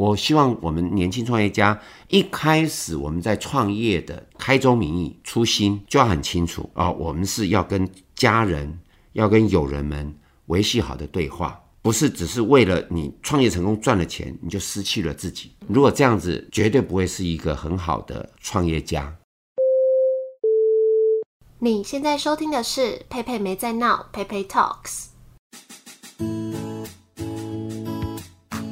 我希望我们年轻创业家一开始我们在创业的开宗明义初心就要很清楚啊，我们是要跟家人、要跟友人们维系好的对话，不是只是为了你创业成功赚了钱你就失去了自己。如果这样子，绝对不会是一个很好的创业家。你现在收听的是佩佩没在闹，佩佩 Talks。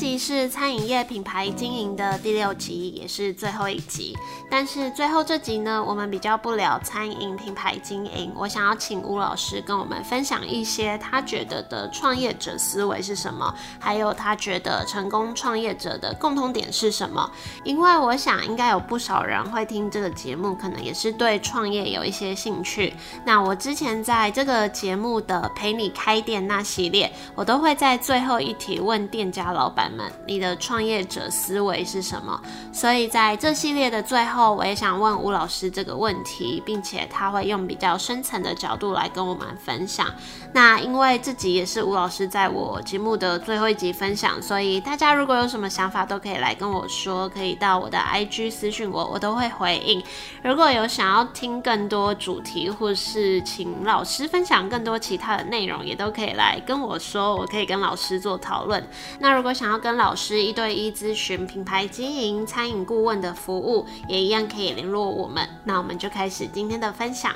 集是餐饮业品牌经营的第六集，也是最后一集。但是最后这集呢，我们比较不聊餐饮品牌经营，我想要请吴老师跟我们分享一些他觉得的创业者思维是什么，还有他觉得成功创业者的共同点是什么。因为我想应该有不少人会听这个节目，可能也是对创业有一些兴趣。那我之前在这个节目的陪你开店那系列，我都会在最后一题问店家老板。们，你的创业者思维是什么？所以在这系列的最后，我也想问吴老师这个问题，并且他会用比较深层的角度来跟我们分享。那因为这集也是吴老师在我节目的最后一集分享，所以大家如果有什么想法，都可以来跟我说，可以到我的 IG 私讯我，我都会回应。如果有想要听更多主题，或是请老师分享更多其他的内容，也都可以来跟我说，我可以跟老师做讨论。那如果想要跟老师一对一咨询品牌经营、餐饮顾问的服务，也一样可以联络我们。那我们就开始今天的分享。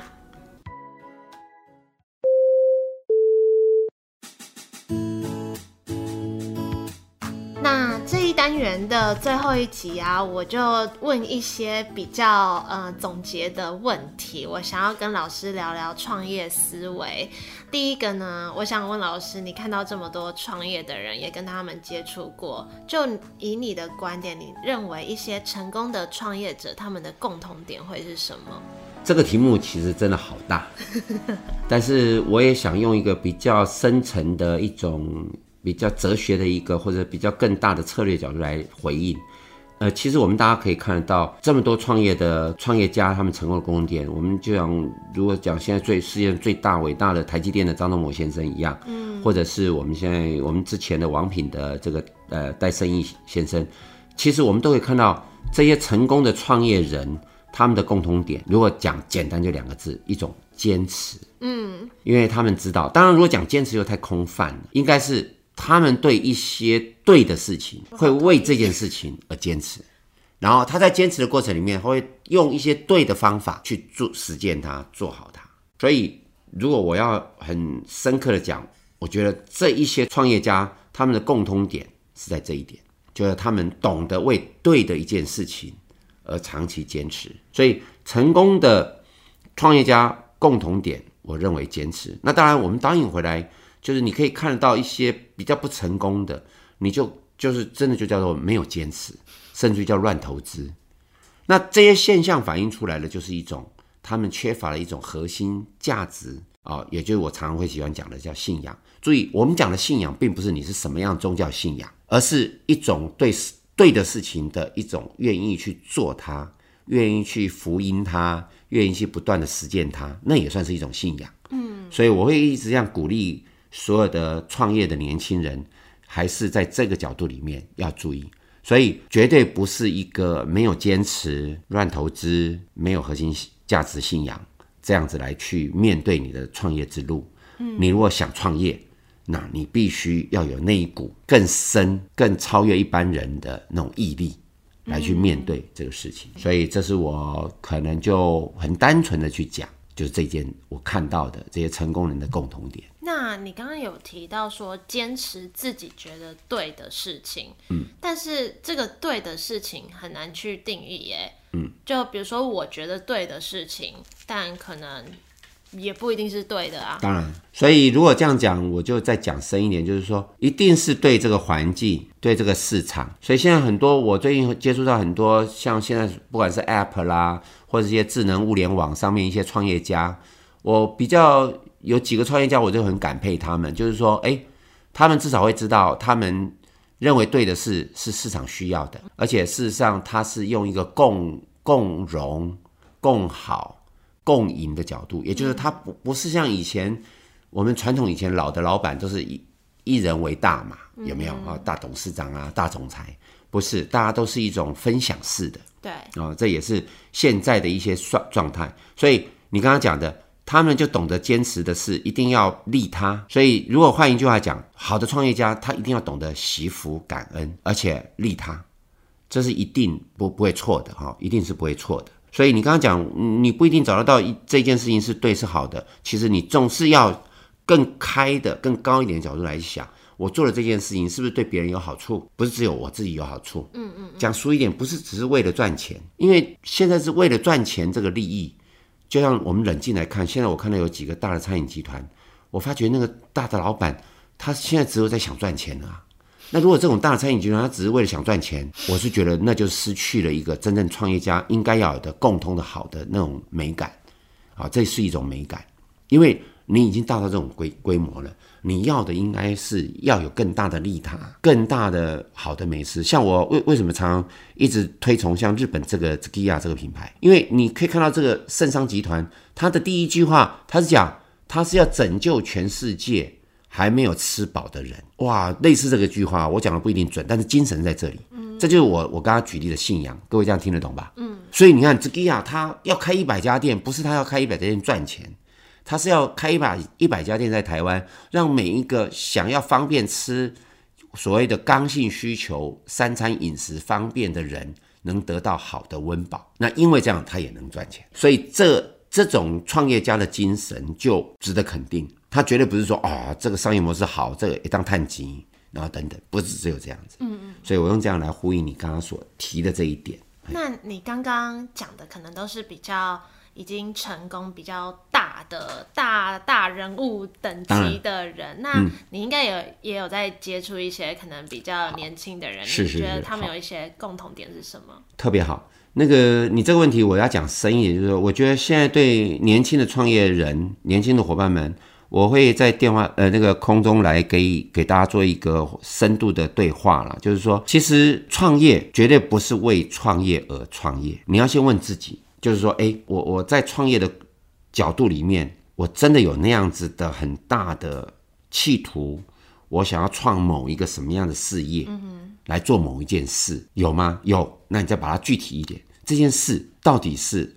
单元的最后一集啊，我就问一些比较呃总结的问题，我想要跟老师聊聊创业思维。第一个呢，我想问老师，你看到这么多创业的人，也跟他们接触过，就以你的观点，你认为一些成功的创业者，他们的共同点会是什么？这个题目其实真的好大，但是我也想用一个比较深层的一种。比较哲学的一个或者比较更大的策略角度来回应，呃，其实我们大家可以看得到这么多创业的创业家，他们成功的共同点，我们就像如果讲现在最世界最大伟大的台积电的张忠谋先生一样，嗯，或者是我们现在我们之前的王品的这个呃戴胜义先生，其实我们都可以看到这些成功的创业人他们的共同点，如果讲简单就两个字，一种坚持，嗯，因为他们知道，当然如果讲坚持又太空泛了，应该是。他们对一些对的事情，会为这件事情而坚持，然后他在坚持的过程里面，会用一些对的方法去做实践它，做好它。所以，如果我要很深刻的讲，我觉得这一些创业家他们的共通点是在这一点，就是他们懂得为对的一件事情而长期坚持。所以，成功的创业家共同点，我认为坚持。那当然，我们答应回来。就是你可以看得到一些比较不成功的，你就就是真的就叫做没有坚持，甚至于叫乱投资。那这些现象反映出来的就是一种他们缺乏了一种核心价值啊，也就是我常常会喜欢讲的叫信仰。注意，我们讲的信仰并不是你是什么样宗教信仰，而是一种对对的事情的一种愿意去做它，愿意去福音它，愿意去不断的实践它，那也算是一种信仰。嗯，所以我会一直这样鼓励。所有的创业的年轻人，还是在这个角度里面要注意，所以绝对不是一个没有坚持、乱投资、没有核心价值信仰这样子来去面对你的创业之路。嗯，你如果想创业，那你必须要有那一股更深、更超越一般人的那种毅力来去面对这个事情。所以，这是我可能就很单纯的去讲，就是这件我看到的这些成功人的共同点。那你刚刚有提到说坚持自己觉得对的事情，嗯，但是这个对的事情很难去定义耶，嗯，就比如说我觉得对的事情，但可能也不一定是对的啊。当然，所以如果这样讲，我就再讲深一点，就是说，一定是对这个环境、对这个市场。所以现在很多，我最近接触到很多，像现在不管是 App 啦，或者一些智能物联网上面一些创业家，我比较有几个创业家，我就很感佩他们，就是说，哎，他们至少会知道，他们认为对的事是市场需要的，而且事实上，他是用一个共共荣、共好。共赢的角度，也就是他不不是像以前我们传统以前老的老板都是以一人为大嘛，有没有啊？大董事长啊，大总裁不是，大家都是一种分享式的，对啊，这也是现在的一些状状态。所以你刚刚讲的，他们就懂得坚持的是一定要利他。所以如果换一句话讲，好的创业家他一定要懂得惜福感恩，而且利他，这是一定不不会错的哈，一定是不会错的。所以你刚刚讲，你不一定找得到一这件事情是对是好的。其实你总是要更开的、更高一点的角度来想，我做了这件事情是不是对别人有好处？不是只有我自己有好处。嗯嗯。讲俗一点，不是只是为了赚钱，因为现在是为了赚钱这个利益。就像我们冷静来看，现在我看到有几个大的餐饮集团，我发觉那个大的老板，他现在只有在想赚钱啊。那如果这种大餐饮集团，他只是为了想赚钱，我是觉得那就失去了一个真正创业家应该要有的共通的好的那种美感，啊，这是一种美感，因为你已经达到这种规规模了，你要的应该是要有更大的利他，更大的好的美食。像我为为什么常常一直推崇像日本这个 Sukiya 这个品牌，因为你可以看到这个圣商集团，它的第一句话，它是讲它是要拯救全世界。还没有吃饱的人，哇，类似这个句话，我讲的不一定准，但是精神在这里。嗯，这就是我我刚刚举例的信仰，各位这样听得懂吧？嗯，所以你看，这个呀，他要开一百家店，不是他要开一百家店赚钱，他是要开一百一百家店在台湾，让每一个想要方便吃所谓的刚性需求、三餐饮食方便的人，能得到好的温饱。那因为这样，他也能赚钱。所以这这种创业家的精神就值得肯定。他绝对不是说啊、哦，这个商业模式好，这个一当探金，然后等等，不是只有这样子。嗯嗯。所以我用这样来呼应你刚刚所提的这一点。那你刚刚讲的可能都是比较已经成功、比较大的大大人物等级的人。那你应该有也有在接触一些可能比较年轻的人，你觉得他们有一些共同点是什么？特别好。那个你这个问题我要讲深一点，就是说，我觉得现在对年轻的创业人、年轻的伙伴们。我会在电话呃那个空中来给给大家做一个深度的对话了，就是说，其实创业绝对不是为创业而创业，你要先问自己，就是说，哎，我我在创业的角度里面，我真的有那样子的很大的企图，我想要创某一个什么样的事业，来做某一件事，有吗？有，那你再把它具体一点，这件事到底是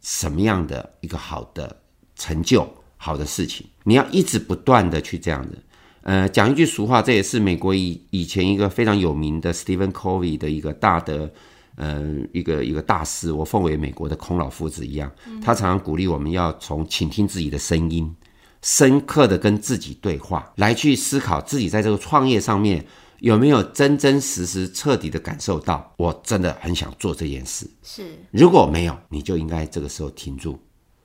什么样的一个好的成就？好的事情，你要一直不断的去这样子。呃，讲一句俗话，这也是美国以以前一个非常有名的 Stephen Covey 的一个大的，呃，一个一个大师，我奉为美国的孔老夫子一样。他常常鼓励我们要从倾听自己的声音，深刻的跟自己对话，来去思考自己在这个创业上面有没有真真实实彻底的感受到，我真的很想做这件事。是，如果没有，你就应该这个时候停住。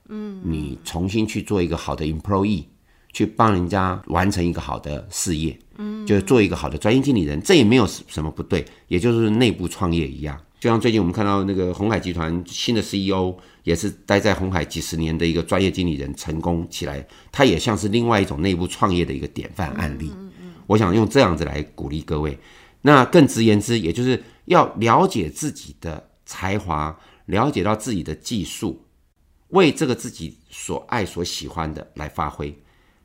嗯，你重新去做一个好的 employee，去帮人家完成一个好的事业，嗯，就是做一个好的专业经理人，这也没有什么不对，也就是内部创业一样。就像最近我们看到那个红海集团新的 CEO，也是待在红海几十年的一个专业经理人成功起来，他也像是另外一种内部创业的一个典范案例。嗯嗯，我想用这样子来鼓励各位。那更直言之，也就是要了解自己的才华，了解到自己的技术。为这个自己所爱所喜欢的来发挥，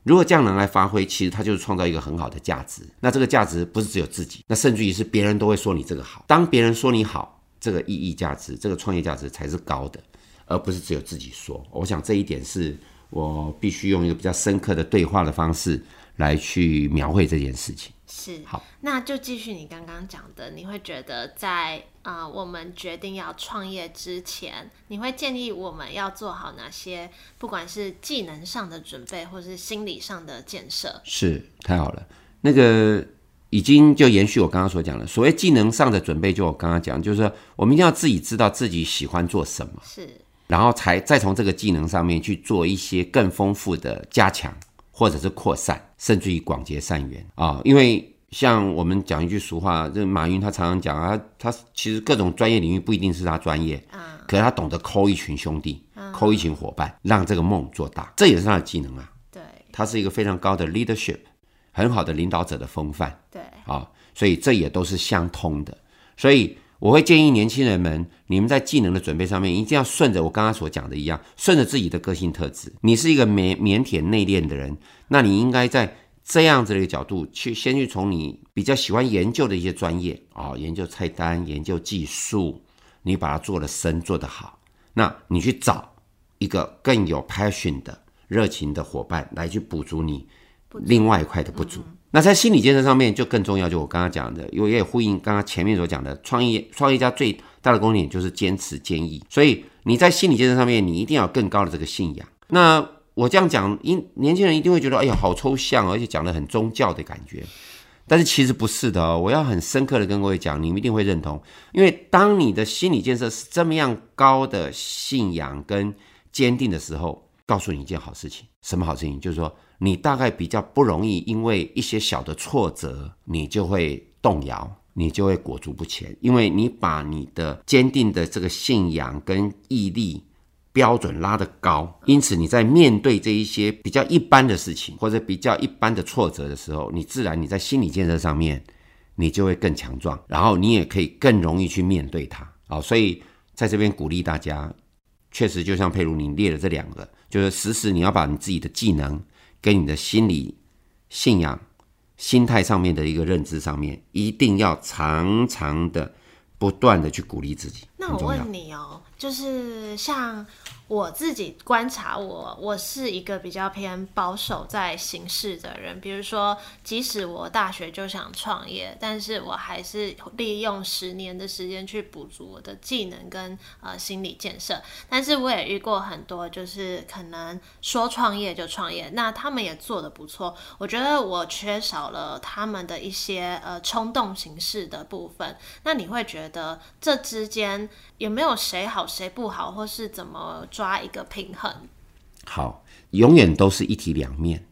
如果这样能来发挥，其实它就是创造一个很好的价值。那这个价值不是只有自己，那甚至于是别人都会说你这个好。当别人说你好，这个意义价值，这个创业价值才是高的，而不是只有自己说。我想这一点是我必须用一个比较深刻的对话的方式来去描绘这件事情。是好，那就继续你刚刚讲的，你会觉得在啊、呃，我们决定要创业之前，你会建议我们要做好哪些，不管是技能上的准备，或是心理上的建设？是太好了，那个已经就延续我刚刚所讲的，所谓技能上的准备，就我刚刚讲，就是说我们一定要自己知道自己喜欢做什么。是，然后才再从这个技能上面去做一些更丰富的加强，或者是扩散，甚至于广结善缘啊。因为像我们讲一句俗话，这马云他常常讲啊，他其实各种专业领域不一定是他专业啊，可是他懂得抠一群兄弟，抠一群伙伴，让这个梦做大，这也是他的技能啊。对，他是一个非常高的 leadership，很好的领导者的风范。对，啊，所以这也都是相通的，所以。我会建议年轻人们，你们在技能的准备上面，一定要顺着我刚刚所讲的一样，顺着自己的个性特质。你是一个腼腼腆内敛的人，那你应该在这样子的一个角度去，先去从你比较喜欢研究的一些专业啊、哦，研究菜单、研究技术，你把它做得深、做得好，那你去找一个更有 passion 的热情的伙伴来去补足你另外一块的不足。那在心理建设上面就更重要，就我刚刚讲的，因为也呼应刚刚前面所讲的，创业创业家最大的功点就是坚持坚毅。所以你在心理建设上面，你一定要有更高的这个信仰。那我这样讲，因年轻人一定会觉得，哎呀，好抽象，而且讲的很宗教的感觉。但是其实不是的哦，我要很深刻的跟各位讲，你们一定会认同，因为当你的心理建设是这么样高的信仰跟坚定的时候，告诉你一件好事情，什么好事情？就是说。你大概比较不容易，因为一些小的挫折，你就会动摇，你就会裹足不前，因为你把你的坚定的这个信仰跟毅力标准拉得高，因此你在面对这一些比较一般的事情或者比较一般的挫折的时候，你自然你在心理建设上面，你就会更强壮，然后你也可以更容易去面对它。好，所以在这边鼓励大家，确实就像佩如你列的这两个，就是时时你要把你自己的技能。跟你的心理信仰、心态上面的一个认知上面，一定要常常的、不断的去鼓励自己。那我问你哦，就是像。我自己观察我，我是一个比较偏保守在行事的人。比如说，即使我大学就想创业，但是我还是利用十年的时间去补足我的技能跟呃心理建设。但是我也遇过很多，就是可能说创业就创业，那他们也做得不错。我觉得我缺少了他们的一些呃冲动行事的部分。那你会觉得这之间也没有谁好谁不好，或是怎么？抓一个平衡，好，永远都是一体两面，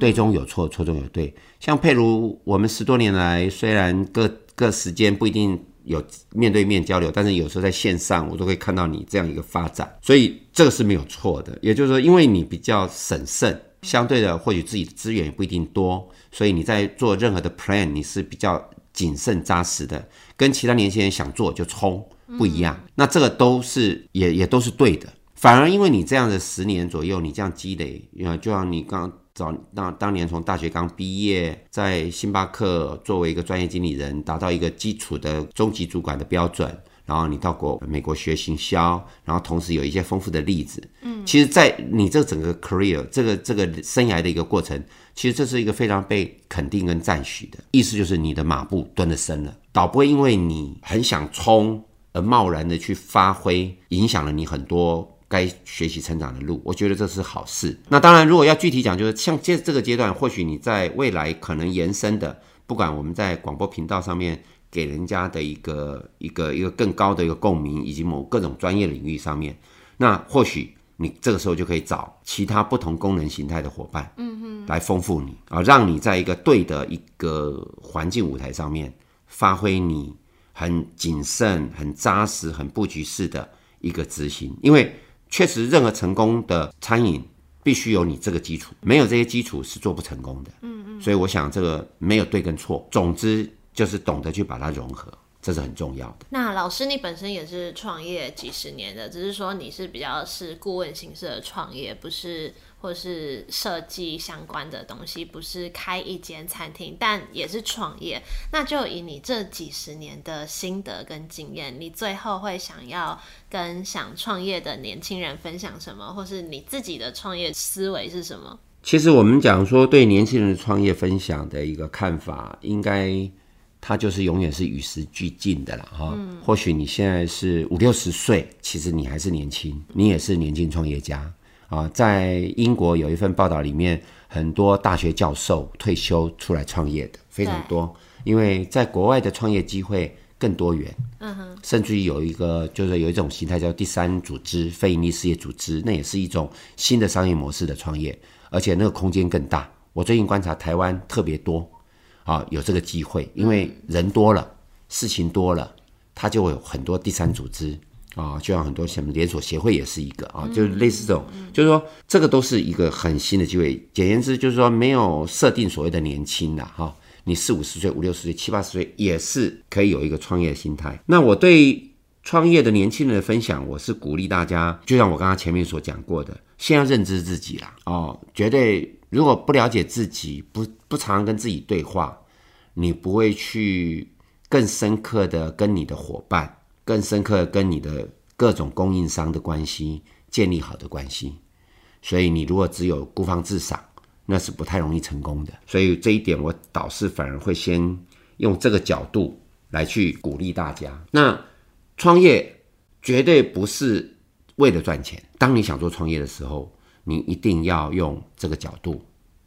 对中有错，错中有对。像譬如我们十多年来，虽然各各时间不一定有面对面交流，但是有时候在线上，我都会看到你这样一个发展，所以这个是没有错的。也就是说，因为你比较审慎，相对的，或许自己的资源也不一定多，所以你在做任何的 plan，你是比较谨慎扎实的，跟其他年轻人想做就冲不一样。那这个都是也也都是对的。反而因为你这样的十年左右，你这样积累，呃就像你刚早当当年从大学刚毕业，在星巴克作为一个专业经理人，达到一个基础的中级主管的标准，然后你到国美国学行销，然后同时有一些丰富的例子，嗯，其实，在你这整个 career 这个这个生涯的一个过程，其实这是一个非常被肯定跟赞许的，意思就是你的马步蹲得深了，倒不会因为你很想冲而贸然的去发挥，影响了你很多。该学习成长的路，我觉得这是好事。那当然，如果要具体讲，就是像这这个阶段，或许你在未来可能延伸的，不管我们在广播频道上面给人家的一个一个一个更高的一个共鸣，以及某各种专业领域上面，那或许你这个时候就可以找其他不同功能形态的伙伴，嗯哼，来丰富你啊，让你在一个对的一个环境舞台上面发挥你很谨慎、很扎实、很布局式的一个执行，因为。确实，任何成功的餐饮必须有你这个基础，没有这些基础是做不成功的。嗯嗯，所以我想这个没有对跟错，总之就是懂得去把它融合，这是很重要的。那老师，你本身也是创业几十年的，只是说你是比较是顾问形式的创业，不是。或是设计相关的东西，不是开一间餐厅，但也是创业。那就以你这几十年的心得跟经验，你最后会想要跟想创业的年轻人分享什么，或是你自己的创业思维是什么？其实我们讲说对年轻人的创业分享的一个看法，应该它就是永远是与时俱进的了哈。嗯。或许你现在是五六十岁，其实你还是年轻，你也是年轻创业家。啊，在英国有一份报道里面，很多大学教授退休出来创业的非常多，因为在国外的创业机会更多元。嗯哼，甚至于有一个就是有一种形态叫第三组织、非营利事业组织，那也是一种新的商业模式的创业，而且那个空间更大。我最近观察台湾特别多啊，有这个机会，因为人多了，事情多了，它就会有很多第三组织。啊，就像很多什么连锁协会也是一个啊，就是类似这种，就是说这个都是一个很新的机会。简言之，就是说没有设定所谓的年轻的哈，你四五十岁、五六十岁、七八十岁也是可以有一个创业的心态。那我对创业的年轻人的分享，我是鼓励大家，就像我刚刚前面所讲过的，先要认知自己啦哦，绝对如果不了解自己，不不常常跟自己对话，你不会去更深刻的跟你的伙伴。更深刻跟你的各种供应商的关系建立好的关系，所以你如果只有孤芳自赏，那是不太容易成功的。所以这一点我导师反而会先用这个角度来去鼓励大家。那创业绝对不是为了赚钱。当你想做创业的时候，你一定要用这个角度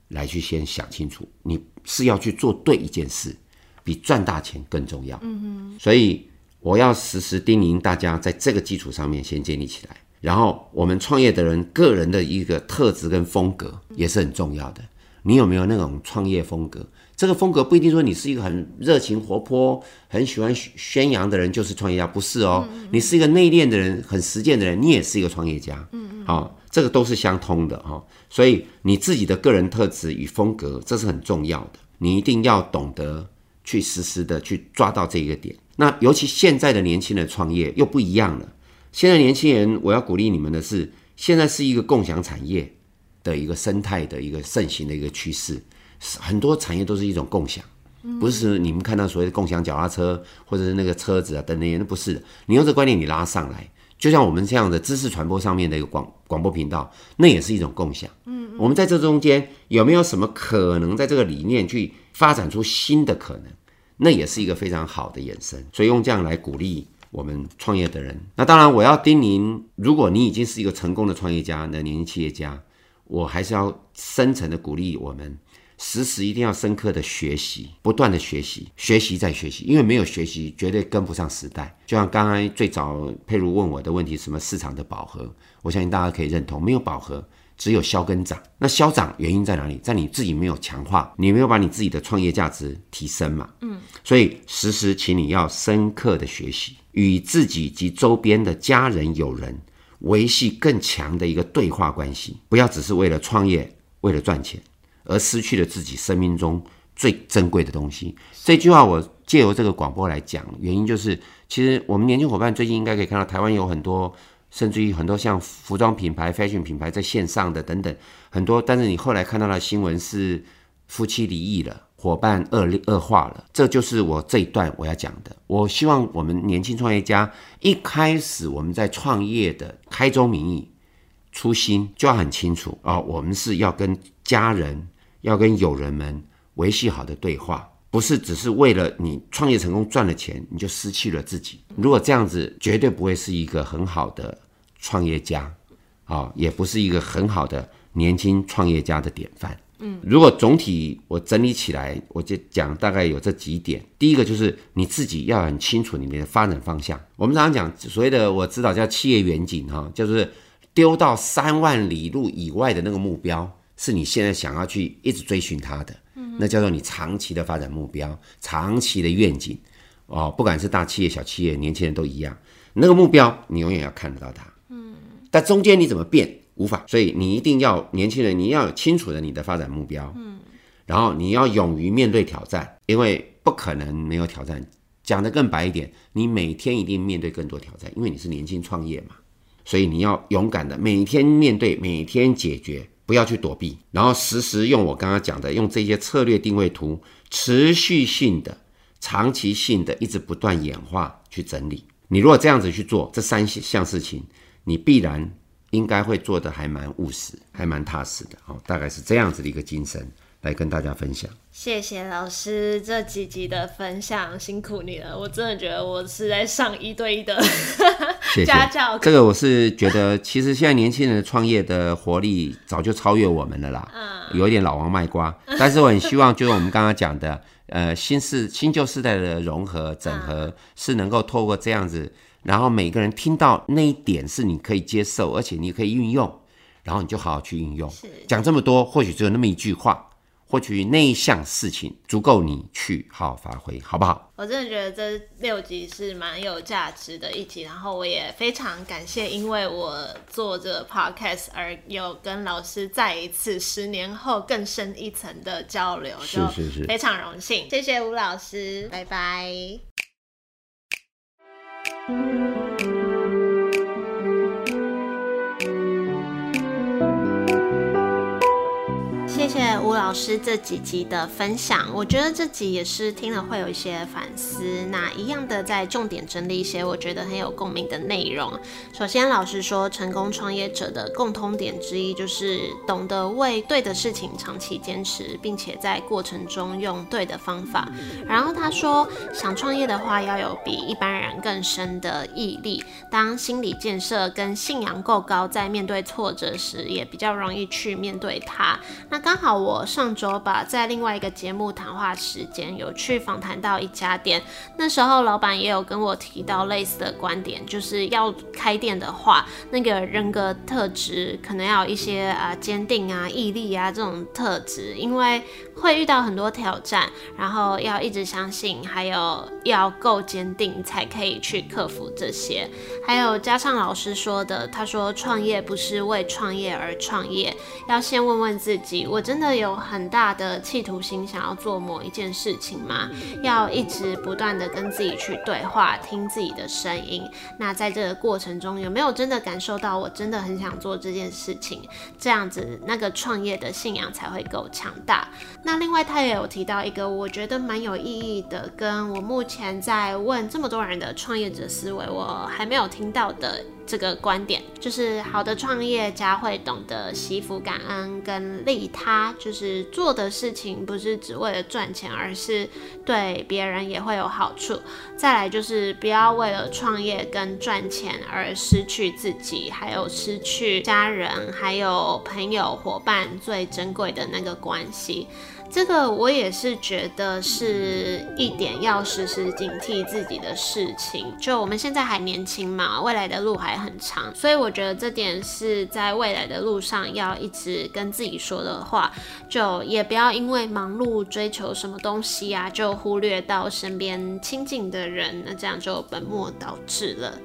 来去先想清楚，你是要去做对一件事，比赚大钱更重要。嗯哼，所以。我要时时叮咛大家，在这个基础上面先建立起来。然后，我们创业的人个人的一个特质跟风格也是很重要的。你有没有那种创业风格？这个风格不一定说你是一个很热情活泼、很喜欢宣扬的人就是创业家，不是哦。你是一个内敛的人、很实践的人，你也是一个创业家。嗯嗯。好，这个都是相通的哈。所以你自己的个人特质与风格，这是很重要的。你一定要懂得去实时的去抓到这一个点。那尤其现在的年轻人创业又不一样了。现在年轻人，我要鼓励你们的是，现在是一个共享产业的一个生态的一个盛行的一个趋势，很多产业都是一种共享，不是你们看到所谓的共享脚踏车或者是那个车子啊等那些，那不是的。你用这观念你拉上来，就像我们这样的知识传播上面的一个广广播频道，那也是一种共享。嗯，我们在这中间有没有什么可能在这个理念去发展出新的可能？那也是一个非常好的延伸，所以用这样来鼓励我们创业的人。那当然，我要叮咛，如果你已经是一个成功的创业家的年企业家，我还是要深层的鼓励我们，时时一定要深刻的学习，不断的学习，学习再学习，因为没有学习绝对跟不上时代。就像刚才最早佩如问我的问题，什么市场的饱和，我相信大家可以认同，没有饱和。只有消跟涨，那消涨原因在哪里？在你自己没有强化，你没有把你自己的创业价值提升嘛？嗯，所以时时请你要深刻的学习，与自己及周边的家人友人维系更强的一个对话关系，不要只是为了创业，为了赚钱而失去了自己生命中最珍贵的东西。这句话我借由这个广播来讲，原因就是，其实我们年轻伙伴最近应该可以看到，台湾有很多。甚至于很多像服装品牌、fashion 品牌在线上的等等很多，但是你后来看到的新闻是夫妻离异了，伙伴恶劣恶化了，这就是我这一段我要讲的。我希望我们年轻创业家一开始我们在创业的开宗明义、初心就要很清楚啊，我们是要跟家人、要跟友人们维系好的对话。不是只是为了你创业成功赚了钱，你就失去了自己。如果这样子，绝对不会是一个很好的创业家，啊，也不是一个很好的年轻创业家的典范。嗯，如果总体我整理起来，我就讲大概有这几点。第一个就是你自己要很清楚你们的发展方向。我们常常讲所谓的我知道叫企业远景，哈，就是丢到三万里路以外的那个目标，是你现在想要去一直追寻它的。那叫做你长期的发展目标，长期的愿景，哦，不管是大企业、小企业、年轻人都一样，那个目标你永远要看得到它。嗯，但中间你怎么变无法，所以你一定要年轻人，你要有清楚的你的发展目标。嗯，然后你要勇于面对挑战，因为不可能没有挑战。讲得更白一点，你每天一定面对更多挑战，因为你是年轻创业嘛，所以你要勇敢的每天面对，每天解决。不要去躲避，然后实时用我刚刚讲的，用这些策略定位图，持续性的、长期性的，一直不断演化去整理。你如果这样子去做这三项事情，你必然应该会做得还蛮务实，还蛮踏实的。哦，大概是这样子的一个精神。来跟大家分享，谢谢老师这几集的分享，辛苦你了。我真的觉得我是在上一对一的家教。这个我是觉得，其实现在年轻人创业的活力早就超越我们了啦。嗯，有一点老王卖瓜，但是我很希望就是我们刚刚讲的，呃新世新旧世代的融合整合，嗯、是能够透过这样子，然后每个人听到那一点是你可以接受，而且你可以运用，然后你就好好去运用。讲这么多，或许只有那么一句话。或许那一项事情足够你去好好发挥，好不好？我真的觉得这六集是蛮有价值的一集，然后我也非常感谢，因为我做这个 podcast 而有跟老师再一次十年后更深一层的交流，是是是，非常荣幸，谢谢吴老师，拜拜。谢谢吴老师这几集的分享，我觉得这集也是听了会有一些反思。那一样的，在重点整理一些我觉得很有共鸣的内容。首先，老师说，成功创业者的共通点之一就是懂得为对的事情长期坚持，并且在过程中用对的方法。然后他说，想创业的话，要有比一般人更深的毅力。当心理建设跟信仰够高，在面对挫折时，也比较容易去面对它。那刚好，我上周吧，在另外一个节目谈话时间有去访谈到一家店，那时候老板也有跟我提到类似的观点，就是要开店的话，那个人格特质可能要有一些啊坚定啊、毅力啊这种特质，因为会遇到很多挑战，然后要一直相信，还有要够坚定才可以去克服这些。还有加上老师说的，他说创业不是为创业而创业，要先问问自己，我。真的有很大的企图心，想要做某一件事情吗？要一直不断的跟自己去对话，听自己的声音。那在这个过程中，有没有真的感受到我真的很想做这件事情？这样子，那个创业的信仰才会够强大。那那另外，他也有提到一个我觉得蛮有意义的，跟我目前在问这么多人的创业者思维，我还没有听到的。这个观点就是，好的创业家会懂得惜福、感恩跟利他，就是做的事情不是只为了赚钱，而是对别人也会有好处。再来就是不要为了创业跟赚钱而失去自己，还有失去家人、还有朋友伙伴最珍贵的那个关系。这个我也是觉得是一点要时时警惕自己的事情。就我们现在还年轻嘛，未来的路还很长，所以我觉得这点是在未来的路上要一直跟自己说的话。就也不要因为忙碌追求什么东西啊，就忽略到身边亲近的人，那这样就本末倒置了。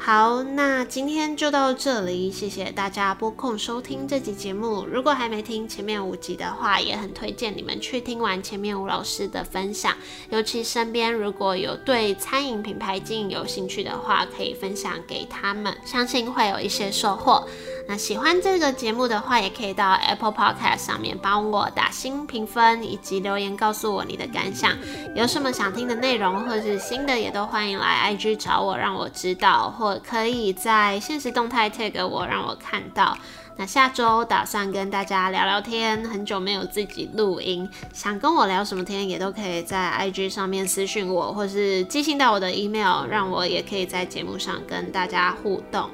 好，那今天就到这里，谢谢大家拨空收听这集节目。如果还没听前面五集的话，也很推荐你们去听完前面吴老师的分享。尤其身边如果有对餐饮品牌经营有兴趣的话，可以分享给他们，相信会有一些收获。那喜欢这个节目的话，也可以到 Apple Podcast 上面帮我打星评分，以及留言告诉我你的感想。有什么想听的内容，或是新的，也都欢迎来 IG 找我，让我知道，或可以在限时动态 tag 我，让我看到。那下周打算跟大家聊聊天，很久没有自己录音，想跟我聊什么天，也都可以在 IG 上面私讯我，或是寄信到我的 email，让我也可以在节目上跟大家互动。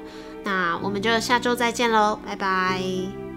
那我们就下周再见喽，拜拜。